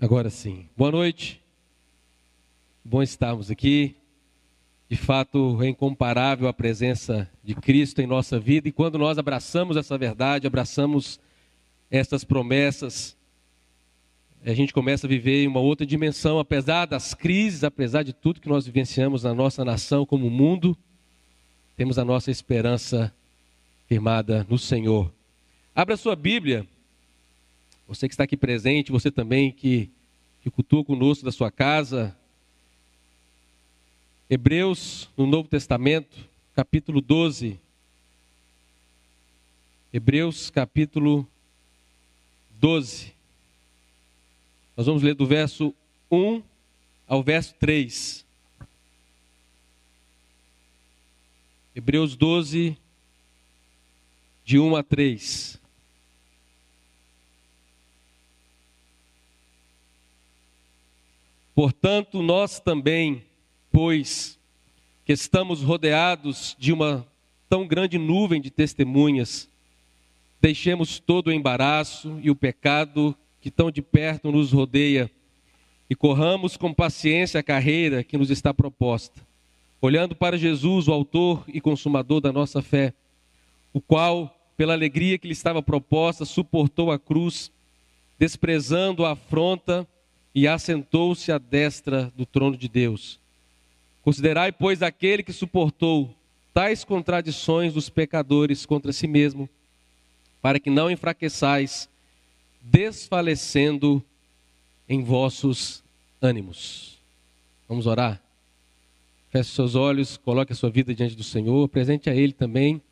Agora sim. Boa noite. Bom estarmos aqui. De fato, é incomparável a presença de Cristo em nossa vida e quando nós abraçamos essa verdade, abraçamos essas promessas, a gente começa a viver em uma outra dimensão, apesar das crises, apesar de tudo que nós vivenciamos na nossa nação como mundo, temos a nossa esperança firmada no Senhor. Abra sua Bíblia você que está aqui presente, você também que, que cultua conosco da sua casa. Hebreus, no Novo Testamento, capítulo 12. Hebreus, capítulo 12. Nós vamos ler do verso 1 ao verso 3. Hebreus 12, de 1 a 3. Portanto, nós também, pois que estamos rodeados de uma tão grande nuvem de testemunhas, deixemos todo o embaraço e o pecado que tão de perto nos rodeia e corramos com paciência a carreira que nos está proposta, olhando para Jesus, o Autor e Consumador da nossa fé, o qual, pela alegria que lhe estava proposta, suportou a cruz, desprezando a afronta e assentou-se à destra do trono de Deus. Considerai, pois, aquele que suportou tais contradições dos pecadores contra si mesmo, para que não enfraqueçais, desfalecendo em vossos ânimos. Vamos orar? Feche seus olhos, coloque a sua vida diante do Senhor, apresente a Ele também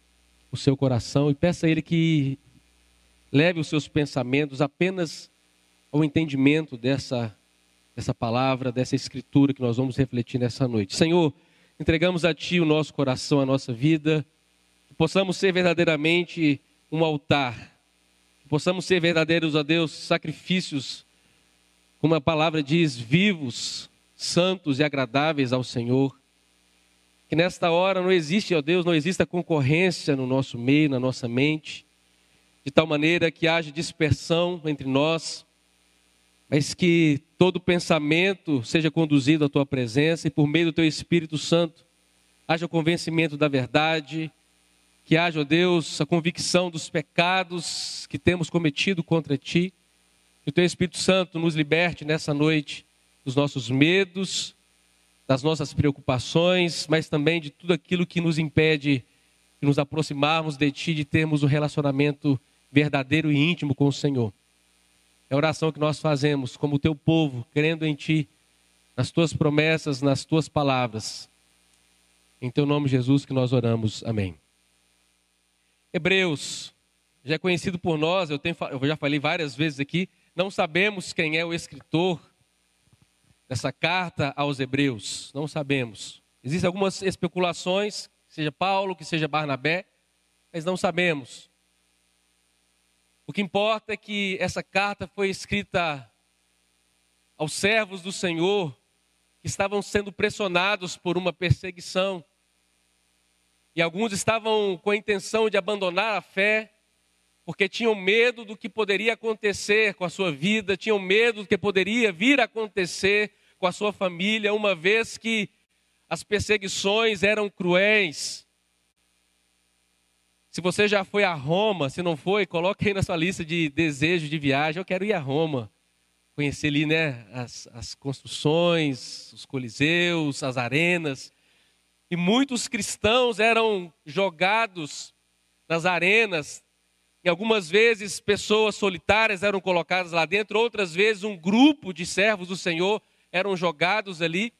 o seu coração e peça a Ele que leve os seus pensamentos apenas ao entendimento dessa, dessa palavra, dessa escritura que nós vamos refletir nessa noite. Senhor, entregamos a Ti o nosso coração, a nossa vida, que possamos ser verdadeiramente um altar, que possamos ser verdadeiros, a Deus, sacrifícios, como a palavra diz, vivos, santos e agradáveis ao Senhor. Que nesta hora não existe, ó Deus, não exista concorrência no nosso meio, na nossa mente, de tal maneira que haja dispersão entre nós, mas que todo pensamento seja conduzido à tua presença e por meio do teu Espírito Santo haja o convencimento da verdade, que haja, ó Deus, a convicção dos pecados que temos cometido contra ti. Que o teu Espírito Santo nos liberte nessa noite dos nossos medos, das nossas preocupações, mas também de tudo aquilo que nos impede de nos aproximarmos de ti, de termos um relacionamento verdadeiro e íntimo com o Senhor. É a oração que nós fazemos como teu povo, crendo em ti, nas tuas promessas, nas tuas palavras. Em teu nome, Jesus, que nós oramos. Amém. Hebreus, já é conhecido por nós, eu, tenho, eu já falei várias vezes aqui, não sabemos quem é o escritor dessa carta aos Hebreus, não sabemos. Existem algumas especulações, que seja Paulo, que seja Barnabé, mas não sabemos. O que importa é que essa carta foi escrita aos servos do Senhor que estavam sendo pressionados por uma perseguição. E alguns estavam com a intenção de abandonar a fé, porque tinham medo do que poderia acontecer com a sua vida, tinham medo do que poderia vir a acontecer com a sua família, uma vez que as perseguições eram cruéis. Se você já foi a Roma, se não foi, coloque aí na sua lista de desejos de viagem. Eu quero ir a Roma, conhecer ali, né, as, as construções, os coliseus, as arenas. E muitos cristãos eram jogados nas arenas. E algumas vezes pessoas solitárias eram colocadas lá dentro, outras vezes um grupo de servos do Senhor eram jogados ali.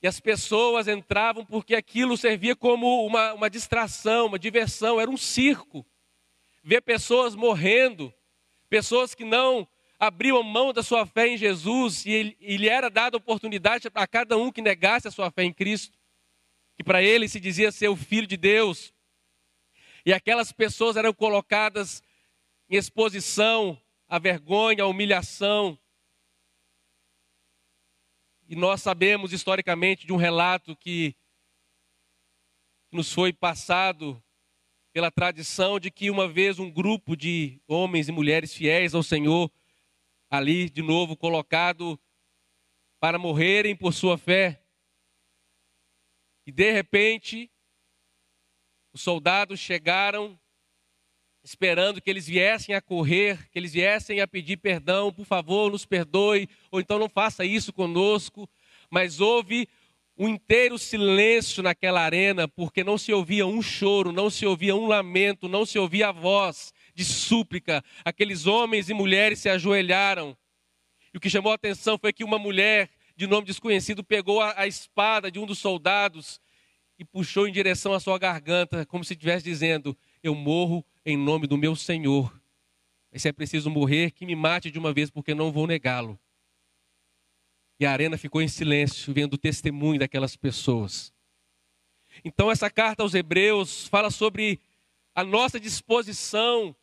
E as pessoas entravam porque aquilo servia como uma, uma distração, uma diversão, era um circo. Ver pessoas morrendo, pessoas que não abriam mão da sua fé em Jesus e, ele, e lhe era dada oportunidade a cada um que negasse a sua fé em Cristo, que para ele se dizia ser o Filho de Deus. E aquelas pessoas eram colocadas em exposição à vergonha, à humilhação, e nós sabemos historicamente de um relato que nos foi passado pela tradição de que uma vez um grupo de homens e mulheres fiéis ao Senhor ali de novo colocado para morrerem por sua fé. E de repente, os soldados chegaram esperando que eles viessem a correr, que eles viessem a pedir perdão, por favor, nos perdoe, ou então não faça isso conosco. Mas houve um inteiro silêncio naquela arena, porque não se ouvia um choro, não se ouvia um lamento, não se ouvia a voz de súplica. Aqueles homens e mulheres se ajoelharam. E o que chamou a atenção foi que uma mulher de nome desconhecido pegou a, a espada de um dos soldados e puxou em direção à sua garganta, como se estivesse dizendo: Eu morro em nome do meu Senhor. Mas se é preciso morrer, que me mate de uma vez, porque não vou negá-lo. E a arena ficou em silêncio, vendo o testemunho daquelas pessoas. Então, essa carta aos Hebreus fala sobre a nossa disposição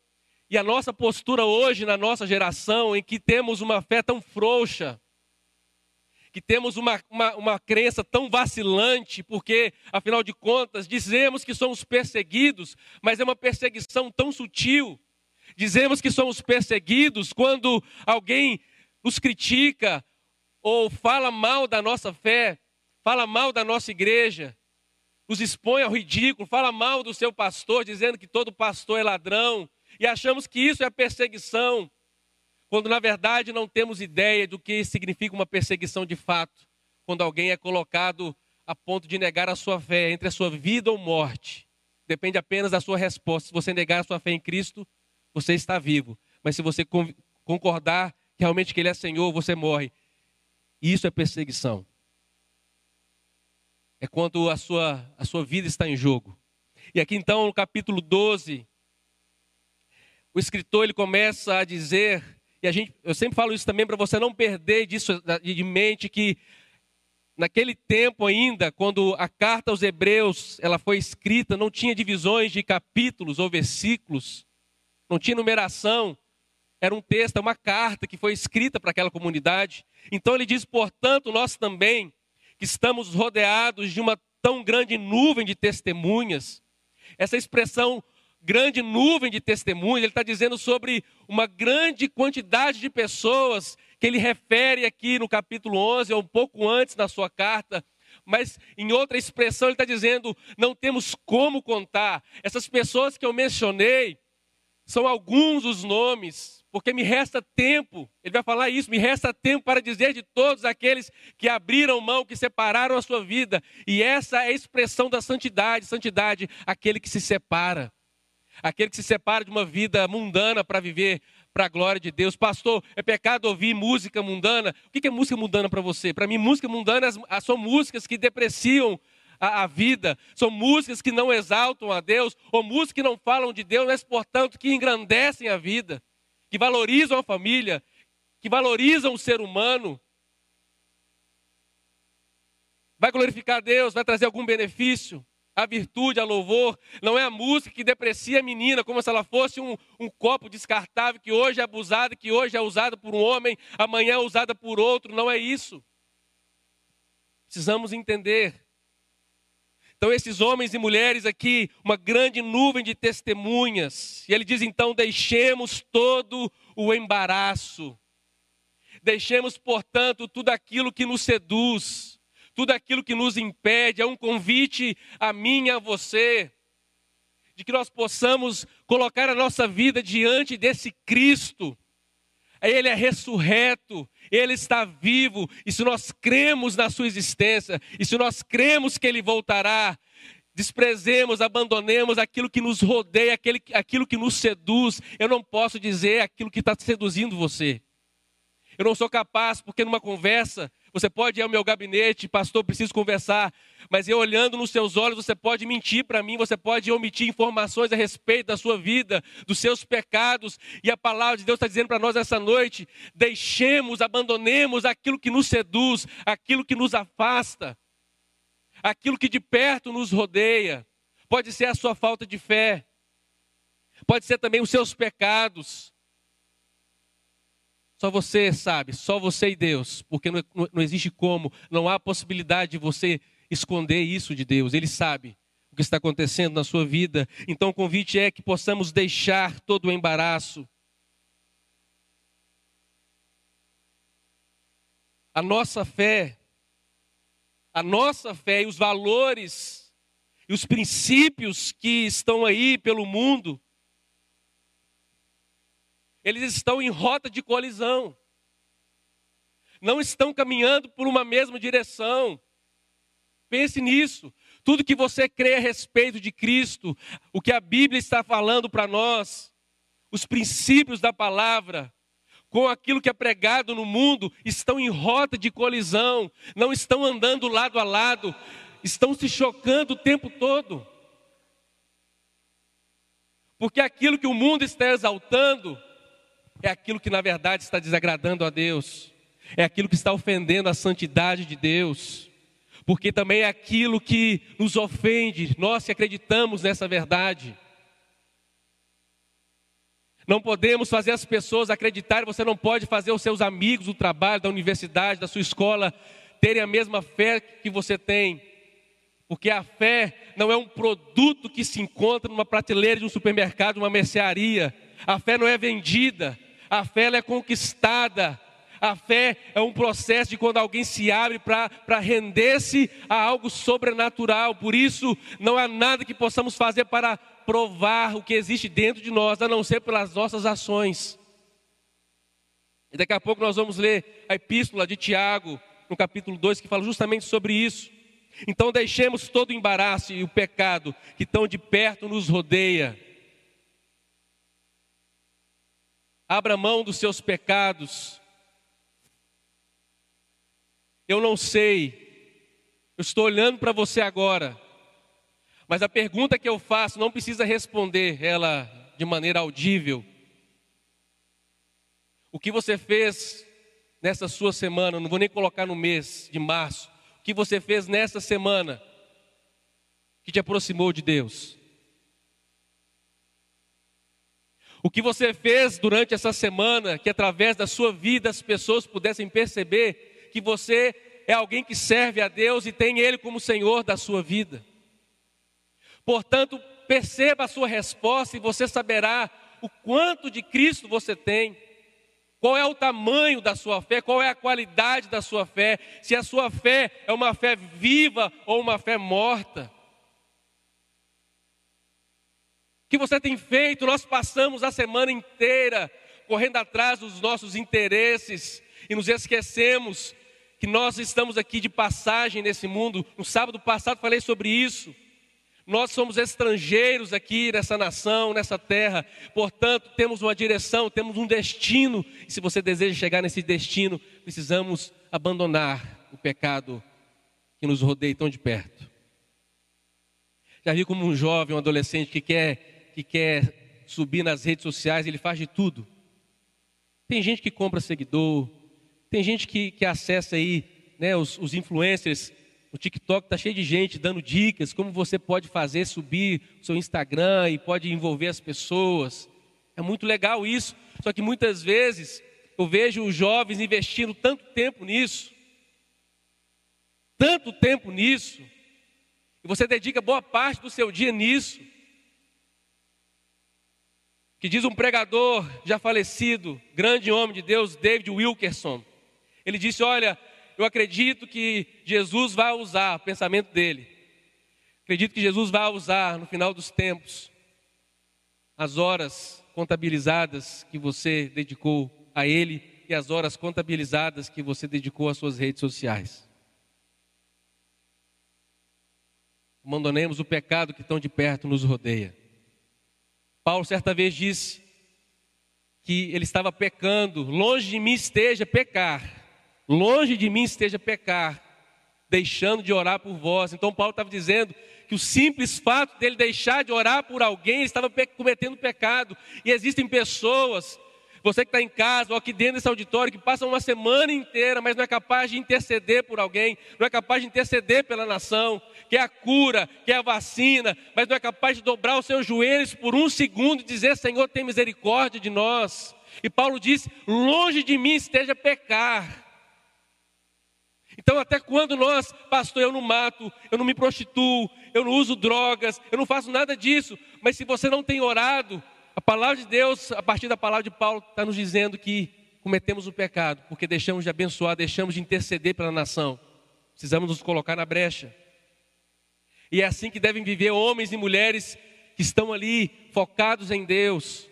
e a nossa postura hoje na nossa geração, em que temos uma fé tão frouxa, que temos uma, uma, uma crença tão vacilante, porque, afinal de contas, dizemos que somos perseguidos, mas é uma perseguição tão sutil. Dizemos que somos perseguidos quando alguém nos critica ou fala mal da nossa fé, fala mal da nossa igreja, nos expõe ao ridículo, fala mal do seu pastor, dizendo que todo pastor é ladrão, e achamos que isso é perseguição quando na verdade não temos ideia do que significa uma perseguição de fato, quando alguém é colocado a ponto de negar a sua fé entre a sua vida ou morte. Depende apenas da sua resposta. Se você negar a sua fé em Cristo, você está vivo. Mas se você concordar realmente que Ele é Senhor, você morre. Isso é perseguição. É quando a sua, a sua vida está em jogo. E aqui então, no capítulo 12, o escritor ele começa a dizer e a gente, eu sempre falo isso também para você não perder disso de mente que naquele tempo ainda, quando a carta aos Hebreus ela foi escrita, não tinha divisões de capítulos ou versículos, não tinha numeração. Era um texto, uma carta que foi escrita para aquela comunidade. Então ele diz, portanto, nós também, que estamos rodeados de uma tão grande nuvem de testemunhas. Essa expressão grande nuvem de testemunhas, ele está dizendo sobre uma grande quantidade de pessoas que ele refere aqui no capítulo 11, ou um pouco antes na sua carta. Mas em outra expressão, ele está dizendo: não temos como contar. Essas pessoas que eu mencionei são alguns os nomes, porque me resta tempo, ele vai falar isso, me resta tempo para dizer de todos aqueles que abriram mão, que separaram a sua vida. E essa é a expressão da santidade: santidade, aquele que se separa aquele que se separa de uma vida mundana para viver para a glória de Deus. Pastor, é pecado ouvir música mundana? O que é música mundana para você? Para mim, música mundana são músicas que depreciam a, a, vida, são músicas que não exaltam a Deus, ou músicas que não falam de Deus, mas, portanto, que engrandecem a vida, que valorizam a família, que valorizam o ser humano. Vai glorificar Deus, vai trazer algum benefício a virtude, a louvor. Não é a música que deprecia a menina, como se ela fosse um, um copo descartável que hoje é abusado, que hoje é usado por um homem, amanhã é usada por outro. Não é isso. Precisamos entender. Então, esses homens e mulheres aqui, uma grande nuvem de testemunhas. E ele diz então: deixemos todo o embaraço. Deixemos, portanto, tudo aquilo que nos seduz tudo aquilo que nos impede, é um convite a mim e a você, de que nós possamos colocar a nossa vida diante desse Cristo. Ele é ressurreto, ele está vivo, e se nós cremos na sua existência, e se nós cremos que ele voltará, desprezemos, abandonemos aquilo que nos rodeia, aquele, aquilo que nos seduz. Eu não posso dizer aquilo que está seduzindo você. Eu não sou capaz, porque numa conversa você pode ir ao meu gabinete, pastor, preciso conversar, mas eu olhando nos seus olhos, você pode mentir para mim, você pode omitir informações a respeito da sua vida, dos seus pecados, e a palavra de Deus está dizendo para nós essa noite: deixemos, abandonemos aquilo que nos seduz, aquilo que nos afasta, aquilo que de perto nos rodeia. Pode ser a sua falta de fé, pode ser também os seus pecados, só você sabe, só você e Deus, porque não, não, existe como, não há possibilidade de você esconder isso de Deus, Ele sabe o que está acontecendo na sua vida. Então o convite é que possamos deixar todo o embaraço. a nossa fé, a nossa fé e os valores e os princípios que estão aí pelo mundo, eles estão em rota de colisão, não estão caminhando por uma mesma direção. Pense nisso. Tudo que você crê a respeito de Cristo, o que a Bíblia está falando para nós, os princípios da palavra, com aquilo que é pregado no mundo, estão em rota de colisão, não estão andando lado a lado, estão se chocando o tempo todo. Porque aquilo que o mundo está exaltando é aquilo que na verdade está desagradando a Deus, é aquilo que está ofendendo a santidade de Deus porque também é aquilo que nos ofende, nós que acreditamos nessa verdade. Não podemos fazer as pessoas acreditarem, você não pode fazer os seus amigos do trabalho, da universidade, da sua escola, terem a mesma fé que você tem. Porque a fé não é um produto que se encontra numa prateleira de um supermercado, uma mercearia. A fé não é vendida, a fé é conquistada a fé é um processo de quando alguém se abre para render-se a algo sobrenatural. Por isso, não há nada que possamos fazer para provar o que existe dentro de nós, a não ser pelas nossas ações. E daqui a pouco nós vamos ler a epístola de Tiago, no capítulo 2, que fala justamente sobre isso. Então deixemos todo o embaraço e o pecado que tão de perto nos rodeia. Abra mão dos seus pecados eu não sei. Eu estou olhando para você agora. Mas a pergunta que eu faço não precisa responder ela de maneira audível. O que você fez nessa sua semana, não vou nem colocar no mês de março. O que você fez nessa semana que te aproximou de Deus? O que você fez durante essa semana que através da sua vida as pessoas pudessem perceber que você é alguém que serve a Deus e tem Ele como Senhor da sua vida. Portanto, perceba a sua resposta e você saberá o quanto de Cristo você tem, qual é o tamanho da sua fé, qual é a qualidade da sua fé, se a sua fé é uma fé viva ou uma fé morta. O que você tem feito? Nós passamos a semana inteira correndo atrás dos nossos interesses e nos esquecemos que nós estamos aqui de passagem nesse mundo. No sábado passado falei sobre isso. Nós somos estrangeiros aqui nessa nação, nessa terra, portanto, temos uma direção, temos um destino, e se você deseja chegar nesse destino, precisamos abandonar o pecado que nos rodeia tão de perto. Já vi como um jovem, um adolescente que quer, que quer subir nas redes sociais, ele faz de tudo. Tem gente que compra seguidor, tem gente que, que acessa aí, né, os, os influencers, o TikTok está cheio de gente dando dicas, como você pode fazer subir o seu Instagram e pode envolver as pessoas. É muito legal isso. Só que muitas vezes eu vejo os jovens investindo tanto tempo nisso, tanto tempo nisso, e você dedica boa parte do seu dia nisso. Que diz um pregador já falecido, grande homem de Deus, David Wilkerson. Ele disse: Olha, eu acredito que Jesus vai usar, o pensamento dele, acredito que Jesus vai usar no final dos tempos as horas contabilizadas que você dedicou a Ele e as horas contabilizadas que você dedicou às suas redes sociais. Abandonemos o pecado que tão de perto nos rodeia. Paulo certa vez disse que ele estava pecando, longe de mim esteja pecar, Longe de mim esteja pecar, deixando de orar por vós. Então Paulo estava dizendo que o simples fato dele deixar de orar por alguém, estava cometendo pecado. E existem pessoas, você que está em casa ou aqui dentro desse auditório, que passam uma semana inteira, mas não é capaz de interceder por alguém, não é capaz de interceder pela nação, quer a cura, quer a vacina, mas não é capaz de dobrar os seus joelhos por um segundo e dizer: Senhor, tem misericórdia de nós. E Paulo disse: longe de mim esteja pecar. Então, até quando nós, pastor, eu não mato, eu não me prostituo, eu não uso drogas, eu não faço nada disso, mas se você não tem orado, a palavra de Deus, a partir da palavra de Paulo, está nos dizendo que cometemos o pecado, porque deixamos de abençoar, deixamos de interceder pela nação. Precisamos nos colocar na brecha. E é assim que devem viver homens e mulheres que estão ali focados em Deus.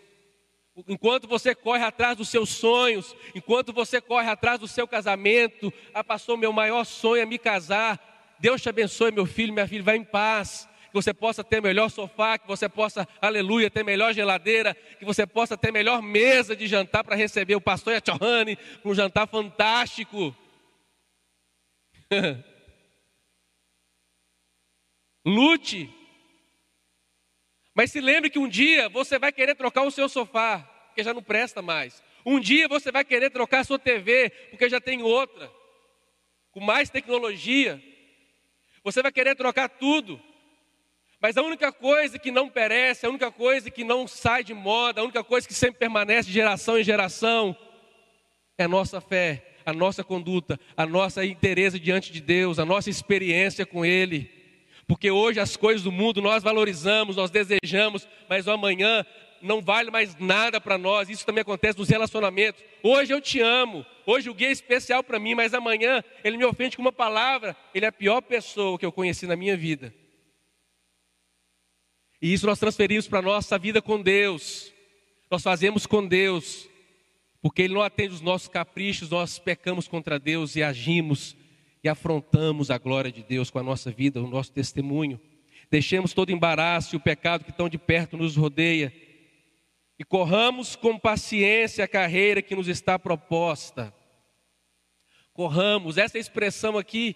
Enquanto você corre atrás dos seus sonhos, enquanto você corre atrás do seu casamento, ah, pastor, meu maior sonho é me casar. Deus te abençoe, meu filho, minha filha, vai em paz. Você possa ter melhor sofá, que você possa, aleluia, ter melhor geladeira, que você possa ter melhor mesa de jantar para receber o pastor e a Tchohane, um jantar fantástico. Lute. Mas se lembre que um dia você vai querer trocar o seu sofá, porque já não presta mais. Um dia você vai querer trocar a sua TV, porque já tem outra, com mais tecnologia. Você vai querer trocar tudo. Mas a única coisa que não perece, a única coisa que não sai de moda, a única coisa que sempre permanece de geração em geração, é a nossa fé, a nossa conduta, a nossa interesse diante de Deus, a nossa experiência com Ele. Porque hoje as coisas do mundo nós valorizamos, nós desejamos, mas o amanhã não vale mais nada para nós. Isso também acontece nos relacionamentos. Hoje eu te amo, hoje o guia é especial para mim, mas amanhã ele me ofende com uma palavra. Ele é a pior pessoa que eu conheci na minha vida. E isso nós transferimos para a nossa vida com Deus. Nós fazemos com Deus, porque Ele não atende os nossos caprichos, nós pecamos contra Deus e agimos e afrontamos a glória de Deus com a nossa vida, o nosso testemunho. Deixemos todo embaraço e o pecado que tão de perto nos rodeia e corramos com paciência a carreira que nos está proposta. Corramos, essa expressão aqui,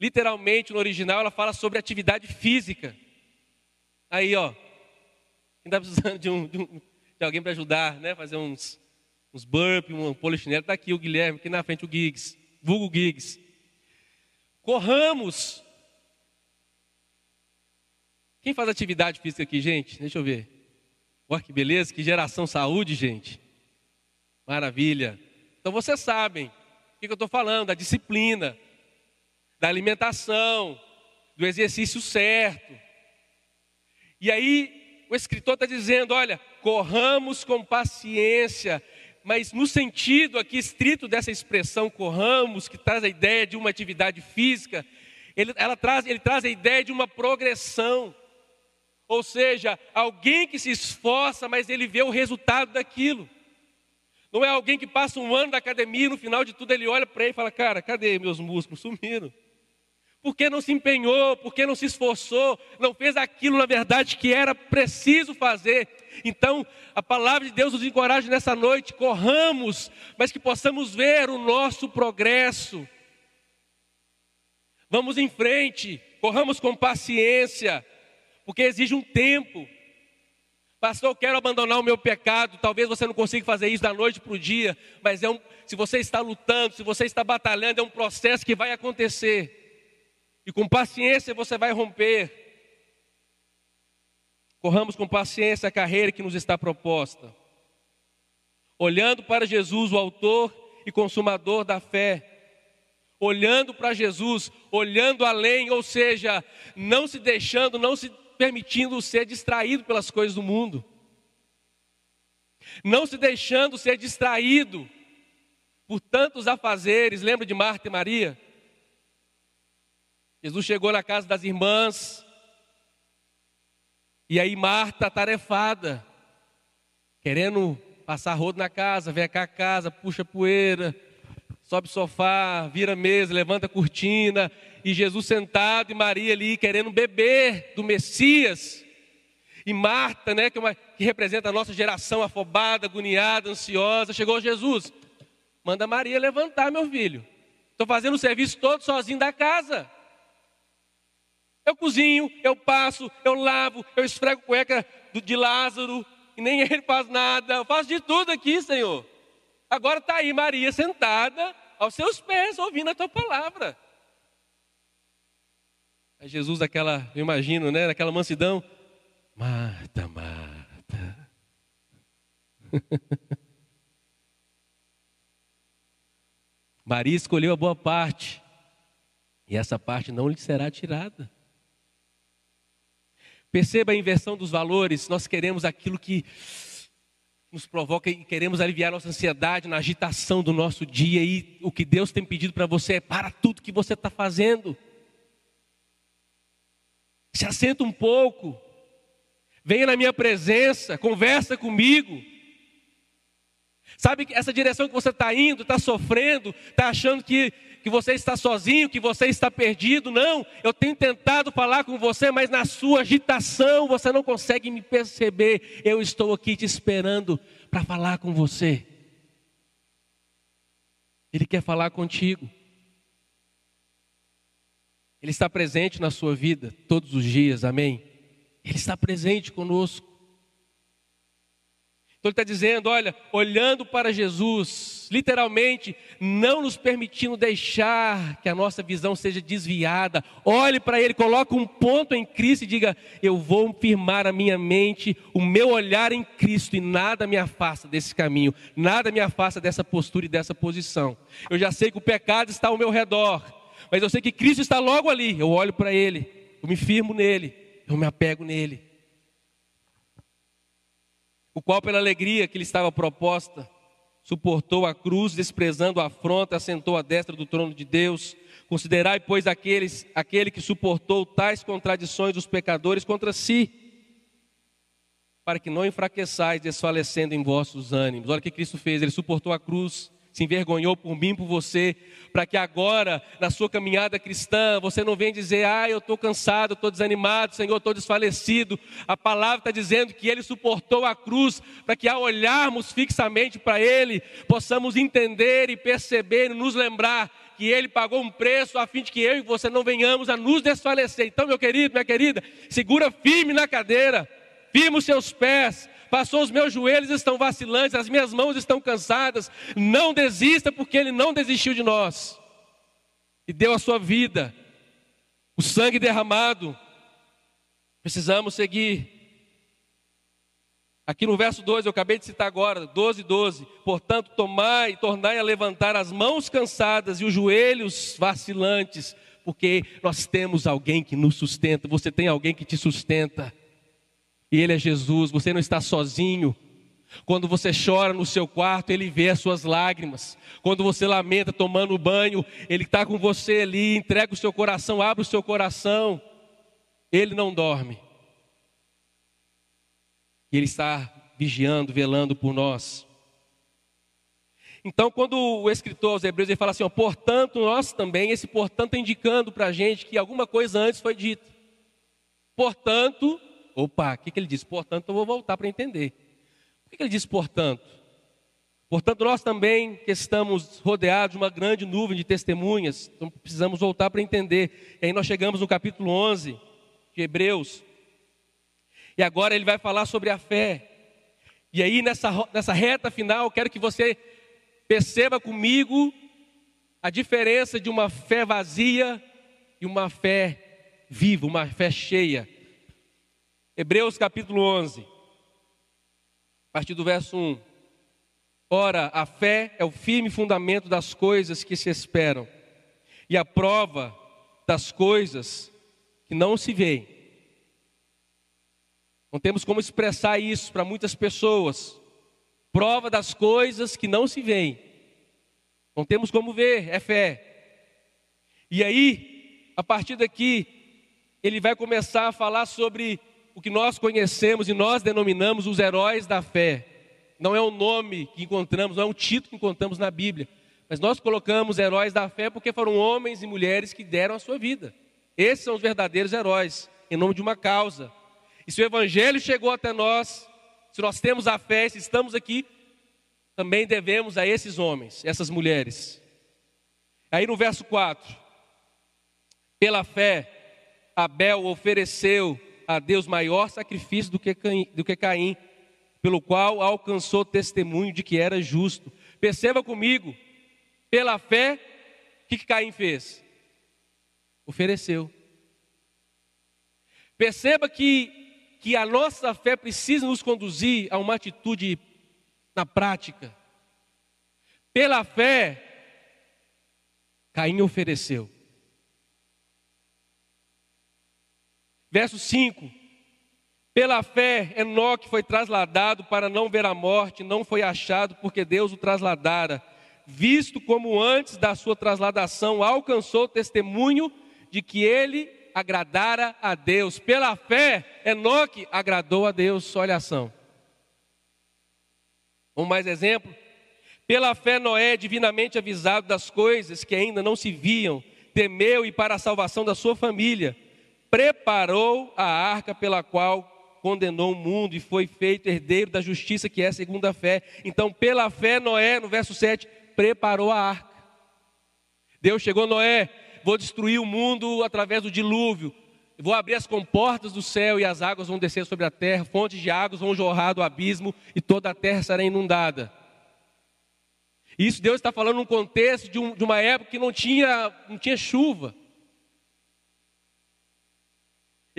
literalmente no original, ela fala sobre atividade física. Aí, ó, quem está precisando de, um, de, um, de alguém para ajudar, né? Fazer uns, uns burpees, um polichinelo, está aqui o Guilherme, aqui na frente o Giggs, vulgo Giggs. Corramos. Quem faz atividade física aqui, gente? Deixa eu ver. Olha que beleza, que geração saúde, gente. Maravilha. Então vocês sabem o que eu estou falando, da disciplina, da alimentação, do exercício certo. E aí o escritor está dizendo: olha, corramos com paciência mas no sentido aqui estrito dessa expressão corramos, que traz a ideia de uma atividade física, ele, ela traz, ele traz a ideia de uma progressão. Ou seja, alguém que se esforça, mas ele vê o resultado daquilo. Não é alguém que passa um ano da academia e no final de tudo ele olha para ele e fala: Cara, cadê meus músculos? Sumiram. Por que não se empenhou? Por que não se esforçou? Não fez aquilo, na verdade, que era preciso fazer. Então, a palavra de Deus nos encoraja nessa noite, corramos, mas que possamos ver o nosso progresso. Vamos em frente, corramos com paciência, porque exige um tempo. Pastor, eu quero abandonar o meu pecado. Talvez você não consiga fazer isso da noite para o dia, mas é um, se você está lutando, se você está batalhando, é um processo que vai acontecer. E com paciência você vai romper. Corramos com paciência a carreira que nos está proposta. Olhando para Jesus, o Autor e Consumador da fé. Olhando para Jesus, olhando além, ou seja, não se deixando, não se permitindo ser distraído pelas coisas do mundo. Não se deixando ser distraído por tantos afazeres. Lembra de Marta e Maria? Jesus chegou na casa das irmãs, e aí Marta, tarefada, querendo passar rodo na casa, vem cá a casa, puxa poeira, sobe sofá, vira mesa, levanta a cortina, e Jesus sentado e Maria ali querendo beber do Messias. E Marta, né, que, é uma, que representa a nossa geração afobada, agoniada, ansiosa, chegou Jesus. Manda Maria levantar, meu filho. Estou fazendo o serviço todo sozinho da casa. Eu cozinho, eu passo, eu lavo, eu esfrego cueca de Lázaro, e nem ele faz nada. Eu faço de tudo aqui, Senhor. Agora está aí Maria sentada aos seus pés, ouvindo a tua palavra. Aí Jesus, daquela, eu imagino, né, daquela mansidão, Marta, Marta. Maria escolheu a boa parte, e essa parte não lhe será tirada. Perceba a inversão dos valores, nós queremos aquilo que nos provoca e queremos aliviar nossa ansiedade na agitação do nosso dia. E o que Deus tem pedido para você é para tudo que você está fazendo. Se assenta um pouco, venha na minha presença, conversa comigo. Sabe que essa direção que você está indo, está sofrendo, está achando que, que você está sozinho, que você está perdido. Não, eu tenho tentado falar com você, mas na sua agitação você não consegue me perceber. Eu estou aqui te esperando para falar com você. Ele quer falar contigo. Ele está presente na sua vida todos os dias, amém? Ele está presente conosco. Então ele está dizendo: olha, olhando para Jesus, literalmente, não nos permitindo deixar que a nossa visão seja desviada. Olhe para Ele, coloque um ponto em Cristo e diga: Eu vou firmar a minha mente, o meu olhar em Cristo, e nada me afasta desse caminho, nada me afasta dessa postura e dessa posição. Eu já sei que o pecado está ao meu redor, mas eu sei que Cristo está logo ali. Eu olho para Ele, eu me firmo nele, eu me apego nele o qual, pela alegria que lhe estava proposta, suportou a cruz, desprezando a afronta, assentou à destra do trono de Deus. Considerai, pois, aqueles, aquele que suportou tais contradições dos pecadores contra si, para que não enfraqueçais, desfalecendo em vossos ânimos. Olha o que Cristo fez, ele suportou a cruz, se envergonhou por mim, por você, para que agora, na sua caminhada cristã, você não venha dizer, ah, eu estou cansado, estou desanimado, Senhor, estou desfalecido. A palavra está dizendo que Ele suportou a cruz, para que ao olharmos fixamente para Ele, possamos entender e perceber e nos lembrar que Ele pagou um preço a fim de que eu e você não venhamos a nos desfalecer. Então, meu querido, minha querida, segura firme na cadeira, firme os seus pés, Passou, os meus joelhos estão vacilantes, as minhas mãos estão cansadas. Não desista, porque Ele não desistiu de nós. E deu a sua vida, o sangue derramado. Precisamos seguir. Aqui no verso 2, eu acabei de citar agora, 12, 12. Portanto, tomai e tornai a levantar as mãos cansadas e os joelhos vacilantes, porque nós temos alguém que nos sustenta. Você tem alguém que te sustenta e Ele é Jesus, você não está sozinho. Quando você chora no seu quarto, Ele vê as suas lágrimas. Quando você lamenta tomando banho, Ele está com você ali, entrega o seu coração, abre o seu coração. Ele não dorme. E Ele está vigiando, velando por nós. Então, quando o escritor aos Hebreus ele fala assim, ó, portanto, nós também, esse portanto indicando para a gente que alguma coisa antes foi dita. Portanto, Opa, o que, que ele diz? Portanto, eu vou voltar para entender. Por que, que ele diz portanto? Portanto, nós também que estamos rodeados de uma grande nuvem de testemunhas, então precisamos voltar para entender. E aí nós chegamos no capítulo 11 de Hebreus. E agora ele vai falar sobre a fé. E aí nessa, nessa reta final, eu quero que você perceba comigo a diferença de uma fé vazia e uma fé viva, uma fé cheia. Hebreus capítulo 11, a partir do verso 1. Ora, a fé é o firme fundamento das coisas que se esperam e a prova das coisas que não se veem. Não temos como expressar isso para muitas pessoas. Prova das coisas que não se veem. Não temos como ver, é fé. E aí, a partir daqui, ele vai começar a falar sobre o que nós conhecemos e nós denominamos os heróis da fé. Não é um nome que encontramos, não é um título que encontramos na Bíblia, mas nós colocamos heróis da fé porque foram homens e mulheres que deram a sua vida. Esses são os verdadeiros heróis, em nome de uma causa. E se o Evangelho chegou até nós, se nós temos a fé, se estamos aqui, também devemos a esses homens, essas mulheres. Aí no verso 4: Pela fé, Abel ofereceu a Deus maior sacrifício do que, Caim, do que Caim, pelo qual alcançou testemunho de que era justo. Perceba comigo, pela fé, o que, Caim fez? Ofereceu. Perceba que, que a nossa fé precisa nos conduzir a uma atitude na prática. Pela fé, Caim ofereceu. Verso 5: Pela fé, Enoque foi trasladado para não ver a morte, não foi achado porque Deus o trasladara, visto como antes da sua trasladação alcançou testemunho de que ele agradara a Deus. Pela fé, Enoque agradou a Deus. Olha a ação. Um mais exemplo. Pela fé, Noé, divinamente avisado das coisas que ainda não se viam, temeu e para a salvação da sua família, preparou a arca pela qual condenou o mundo e foi feito herdeiro da justiça que é a fé. Então, pela fé, Noé, no verso 7, preparou a arca. Deus chegou, Noé, vou destruir o mundo através do dilúvio. Vou abrir as comportas do céu e as águas vão descer sobre a terra, fontes de águas vão jorrar do abismo e toda a terra será inundada. Isso Deus está falando num contexto de, um, de uma época que não tinha, não tinha chuva.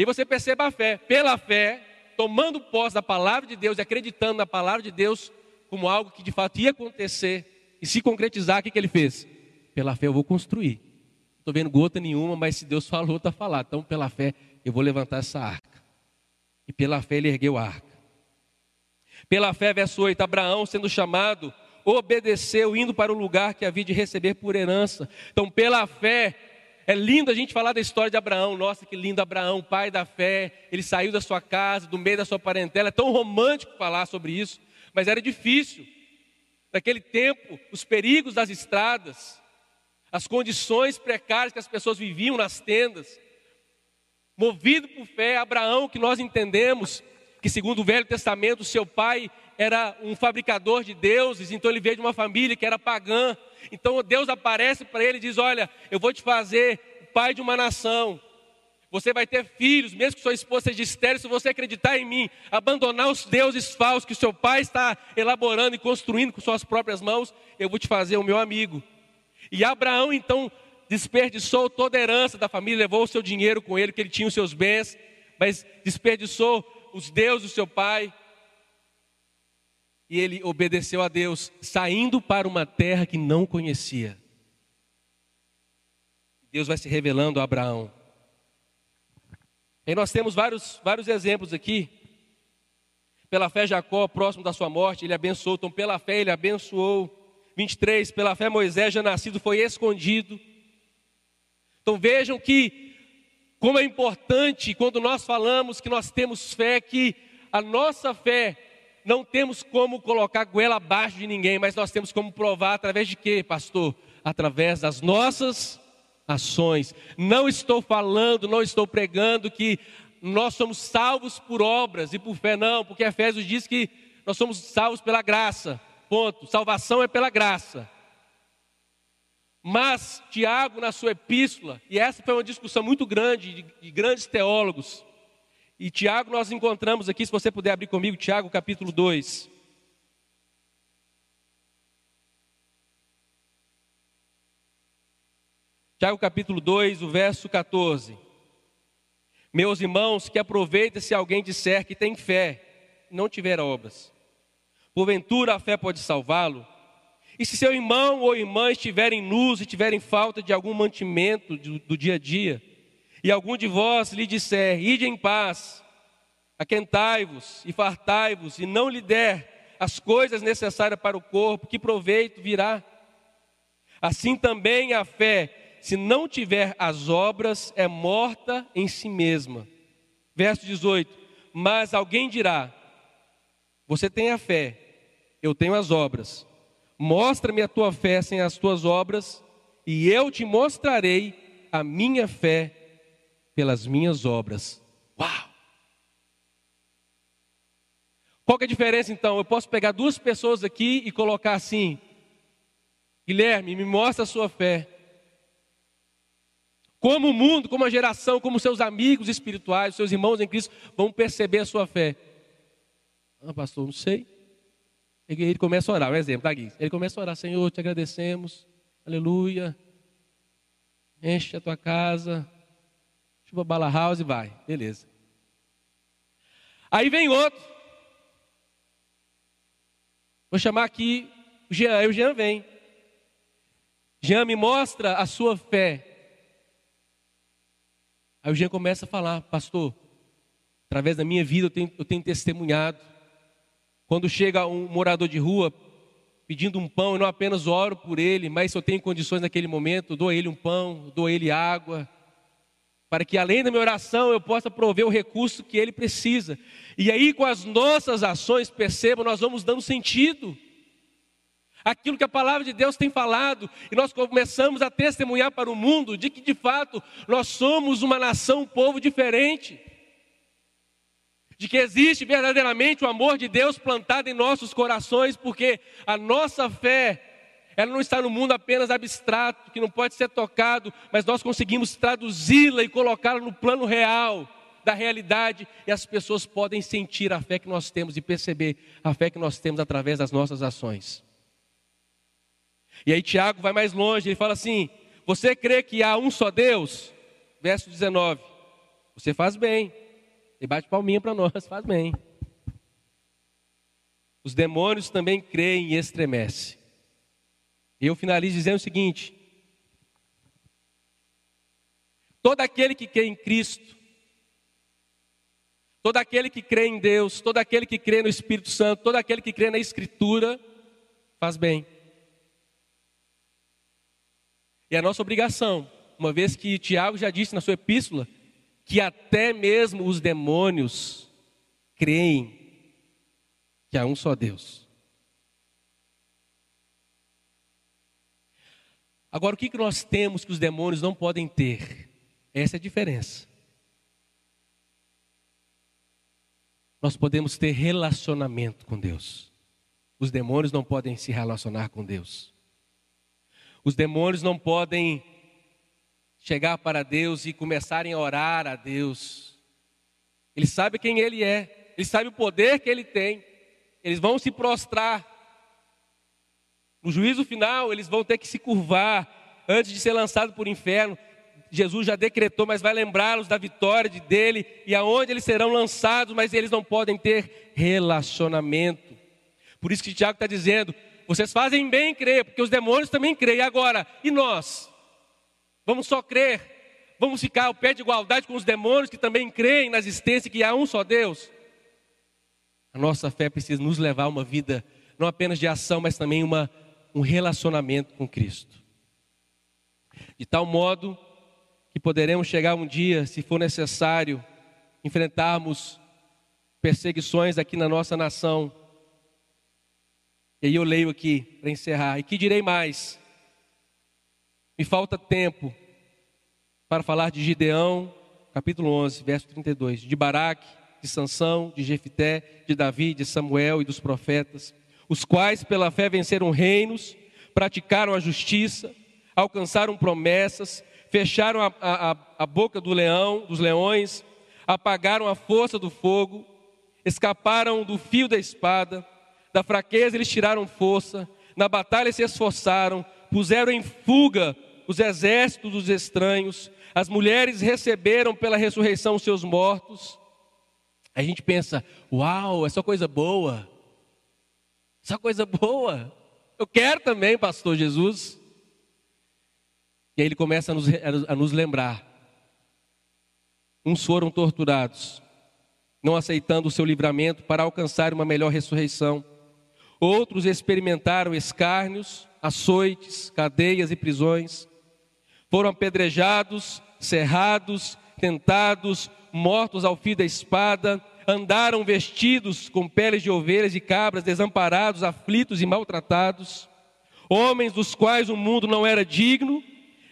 E você perceba a fé, pela fé, tomando posse da palavra de Deus e acreditando na palavra de Deus como algo que de fato ia acontecer e se concretizar, o que, que ele fez? Pela fé eu vou construir. Estou vendo gota nenhuma, mas se Deus falou, está falado. Então, pela fé, eu vou levantar essa arca. E pela fé ele ergueu a arca. Pela fé, verso 8, Abraão sendo chamado, obedeceu, indo para o lugar que havia de receber por herança. Então, pela fé, é lindo a gente falar da história de Abraão. Nossa, que lindo Abraão, pai da fé. Ele saiu da sua casa, do meio da sua parentela. É tão romântico falar sobre isso, mas era difícil. Naquele tempo, os perigos das estradas, as condições precárias que as pessoas viviam nas tendas. Movido por fé, Abraão, que nós entendemos que, segundo o Velho Testamento, seu pai era um fabricador de deuses, então ele veio de uma família que era pagã. Então Deus aparece para ele e diz: Olha, eu vou te fazer pai de uma nação. Você vai ter filhos, mesmo que sua esposa seja estéril, se você acreditar em mim, abandonar os deuses falsos que o seu pai está elaborando e construindo com suas próprias mãos, eu vou te fazer o meu amigo. E Abraão então desperdiçou toda a herança da família, levou o seu dinheiro com ele, que ele tinha os seus bens, mas desperdiçou os deuses do seu pai, e ele obedeceu a Deus, saindo para uma terra que não conhecia. Deus vai se revelando a Abraão. E nós temos vários, vários exemplos aqui. Pela fé, Jacó, próximo da sua morte, ele abençoou. Então, pela fé, ele abençoou. 23, pela fé, Moisés, já nascido, foi escondido. Então, vejam que, como é importante quando nós falamos que nós temos fé, que a nossa fé não temos como colocar goela abaixo de ninguém, mas nós temos como provar através de quê, pastor? Através das nossas ações. Não estou falando, não estou pregando que nós somos salvos por obras e por fé, não, porque Efésios diz que nós somos salvos pela graça. Ponto. Salvação é pela graça. Mas Tiago, na sua epístola, e essa foi uma discussão muito grande de, de grandes teólogos, e Tiago nós encontramos aqui, se você puder abrir comigo, Tiago capítulo 2. Tiago capítulo 2, o verso 14. Meus irmãos, que aproveita se alguém disser que tem fé não tiver obras. Porventura a fé pode salvá-lo? E se seu irmão ou irmã estiverem nus e tiverem falta de algum mantimento do, do dia a dia, e algum de vós lhe disser, ide em paz, aquentai-vos e fartai-vos, e não lhe der as coisas necessárias para o corpo, que proveito virá? Assim também a fé, se não tiver as obras, é morta em si mesma. Verso 18: Mas alguém dirá: Você tem a fé, eu tenho as obras. Mostra-me a tua fé sem as tuas obras, e eu te mostrarei a minha fé pelas minhas obras. Uau! Qual é a diferença então? Eu posso pegar duas pessoas aqui e colocar assim: Guilherme, me mostra a sua fé. Como o mundo, como a geração, como seus amigos espirituais, seus irmãos em Cristo vão perceber a sua fé. Ah, pastor, não sei. Ele começa a orar, um exemplo, tá, Gui? Ele começa a orar, Senhor, te agradecemos, aleluia. Enche a tua casa, Chuva bala house e vai. Beleza. Aí vem outro. Vou chamar aqui o Jean. Aí o Jean vem. Jean me mostra a sua fé. Aí o Jean começa a falar, pastor, através da minha vida, eu tenho, eu tenho testemunhado. Quando chega um morador de rua pedindo um pão, eu não apenas oro por ele, mas se eu tenho condições naquele momento, dou a ele um pão, dou a ele água, para que além da minha oração eu possa prover o recurso que ele precisa. E aí, com as nossas ações, percebam, nós vamos dando sentido. Aquilo que a palavra de Deus tem falado, e nós começamos a testemunhar para o mundo de que de fato nós somos uma nação, um povo diferente. De que existe verdadeiramente o amor de Deus plantado em nossos corações, porque a nossa fé ela não está no mundo apenas abstrato, que não pode ser tocado, mas nós conseguimos traduzi-la e colocá-la no plano real da realidade, e as pessoas podem sentir a fé que nós temos e perceber a fé que nós temos através das nossas ações. E aí Tiago vai mais longe, ele fala assim: Você crê que há um só Deus? Verso 19. Você faz bem. E bate palminha para nós, faz bem. Os demônios também creem e estremecem. Eu finalizo dizendo o seguinte: todo aquele que crê em Cristo, todo aquele que crê em Deus, todo aquele que crê no Espírito Santo, todo aquele que crê na Escritura, faz bem. E a nossa obrigação, uma vez que Tiago já disse na sua epístola, que até mesmo os demônios creem que há um só Deus. Agora, o que nós temos que os demônios não podem ter? Essa é a diferença. Nós podemos ter relacionamento com Deus. Os demônios não podem se relacionar com Deus. Os demônios não podem chegar para Deus e começarem a orar a Deus. Eles sabem quem Ele é, eles sabem o poder que Ele tem. Eles vão se prostrar no juízo final, eles vão ter que se curvar antes de ser lançado por inferno. Jesus já decretou, mas vai lembrá-los da vitória de dele e aonde eles serão lançados, mas eles não podem ter relacionamento. Por isso que Tiago está dizendo: vocês fazem bem em crer, porque os demônios também creem. Agora, e nós? Vamos só crer? Vamos ficar ao pé de igualdade com os demônios que também creem na existência que há um só Deus? A nossa fé precisa nos levar a uma vida não apenas de ação, mas também uma um relacionamento com Cristo. De tal modo que poderemos chegar um dia, se for necessário, enfrentarmos perseguições aqui na nossa nação. E aí eu leio aqui para encerrar. E que direi mais? Me falta tempo para falar de Gideão, capítulo 11, verso 32, de Baraque, de Sansão, de Jefité, de Davi, de Samuel e dos profetas os quais pela fé venceram reinos, praticaram a justiça, alcançaram promessas, fecharam a, a, a boca do leão, dos leões, apagaram a força do fogo, escaparam do fio da espada, da fraqueza eles tiraram força, na batalha se esforçaram, puseram em fuga os exércitos dos estranhos, as mulheres receberam pela ressurreição seus mortos. A gente pensa, uau, essa coisa boa. Essa coisa boa. Eu quero também, pastor Jesus. E aí ele começa a nos, a nos lembrar. Uns foram torturados, não aceitando o seu livramento para alcançar uma melhor ressurreição. Outros experimentaram escárnios, açoites, cadeias e prisões. Foram apedrejados, cerrados, tentados, mortos ao fio da espada, andaram vestidos com peles de ovelhas e cabras, desamparados, aflitos e maltratados, homens dos quais o mundo não era digno,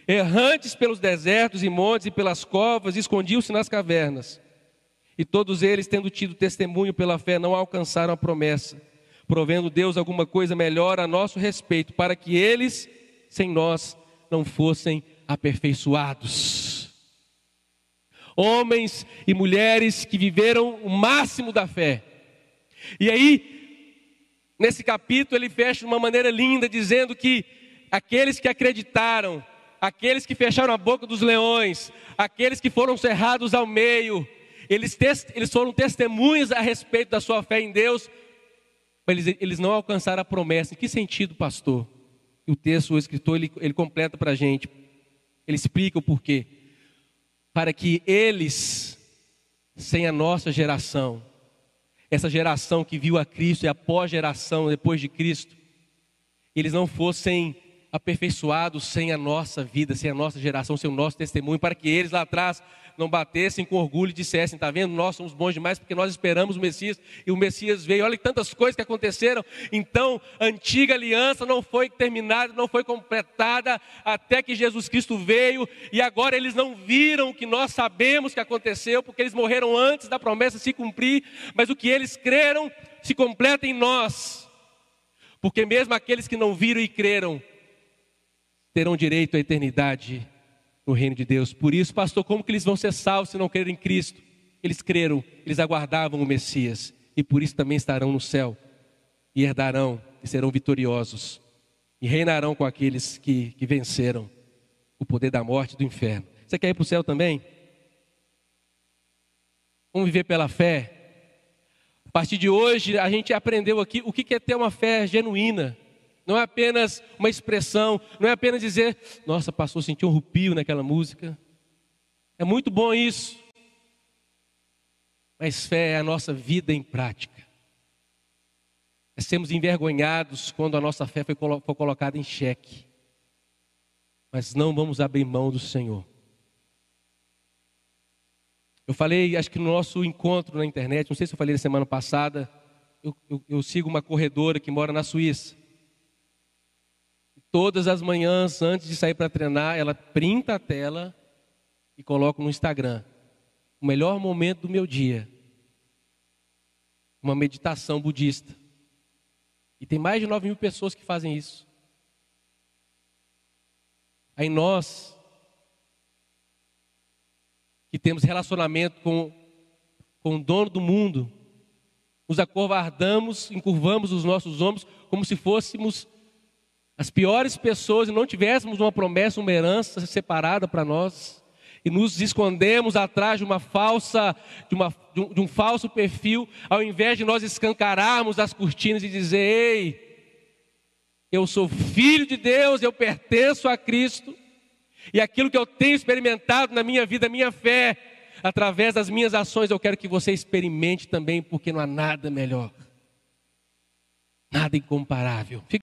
errantes pelos desertos e montes e pelas covas, escondiam-se nas cavernas. E todos eles, tendo tido testemunho pela fé, não alcançaram a promessa, provendo Deus alguma coisa melhor a nosso respeito, para que eles, sem nós, não fossem aperfeiçoados homens e mulheres que viveram o máximo da fé. E aí, nesse capítulo, ele fecha de uma maneira linda, dizendo que aqueles que acreditaram, aqueles que fecharam a boca dos leões, aqueles que foram cerrados ao meio, eles, eles foram testemunhas a respeito da sua fé em Deus, eles, eles não alcançaram a promessa. Em que sentido, pastor? E o texto, o escritor, ele, ele completa para a gente, ele explica o porquê para que eles sem a nossa geração, essa geração que viu a Cristo e a pós-geração depois de Cristo, eles não fossem aperfeiçoados sem a nossa vida, sem a nossa geração, sem o nosso testemunho, para que eles lá atrás não batessem com orgulho e dissessem: está vendo, nós somos bons demais porque nós esperamos o Messias e o Messias veio. Olha tantas coisas que aconteceram. Então, a antiga aliança não foi terminada, não foi completada até que Jesus Cristo veio e agora eles não viram o que nós sabemos que aconteceu porque eles morreram antes da promessa se cumprir, mas o que eles creram se completa em nós. Porque mesmo aqueles que não viram e creram terão direito à eternidade no reino de Deus. Por isso, pastor, como que eles vão ser salvos se não crerem em Cristo? Eles creram, eles aguardavam o Messias e por isso também estarão no céu e herdarão e serão vitoriosos e reinarão com aqueles que, que venceram o poder da morte e do inferno. Você quer ir para o céu também? Vamos viver pela fé. A partir de hoje, a gente aprendeu aqui o que é ter uma fé genuína. Não é apenas uma expressão, não é apenas dizer, nossa, pastor, senti um rupio naquela música. É muito bom isso. Mas fé é a nossa vida em prática. É sermos envergonhados quando a nossa fé foi for colocada em xeque. Mas não vamos abrir mão do Senhor. Eu falei, acho que no nosso encontro na internet, não sei se eu falei na semana passada, eu, eu, eu sigo uma corredora que mora na Suíça. Todas as manhãs, antes de sair para treinar, ela printa a tela e coloca no Instagram. O melhor momento do meu dia. Uma meditação budista. E tem mais de 9 mil pessoas que fazem isso. Aí nós, que temos relacionamento com, com o dono do mundo, nos acovardamos, encurvamos os nossos ombros como se fôssemos as piores pessoas e não tivéssemos uma promessa, uma herança separada para nós, e nos escondemos atrás de uma falsa, de, uma, de, um, de um falso perfil, ao invés de nós escancararmos as cortinas e dizer: Ei, eu sou filho de Deus, eu pertenço a Cristo, e aquilo que eu tenho experimentado na minha vida, minha fé, através das minhas ações, eu quero que você experimente também, porque não há nada melhor, nada incomparável.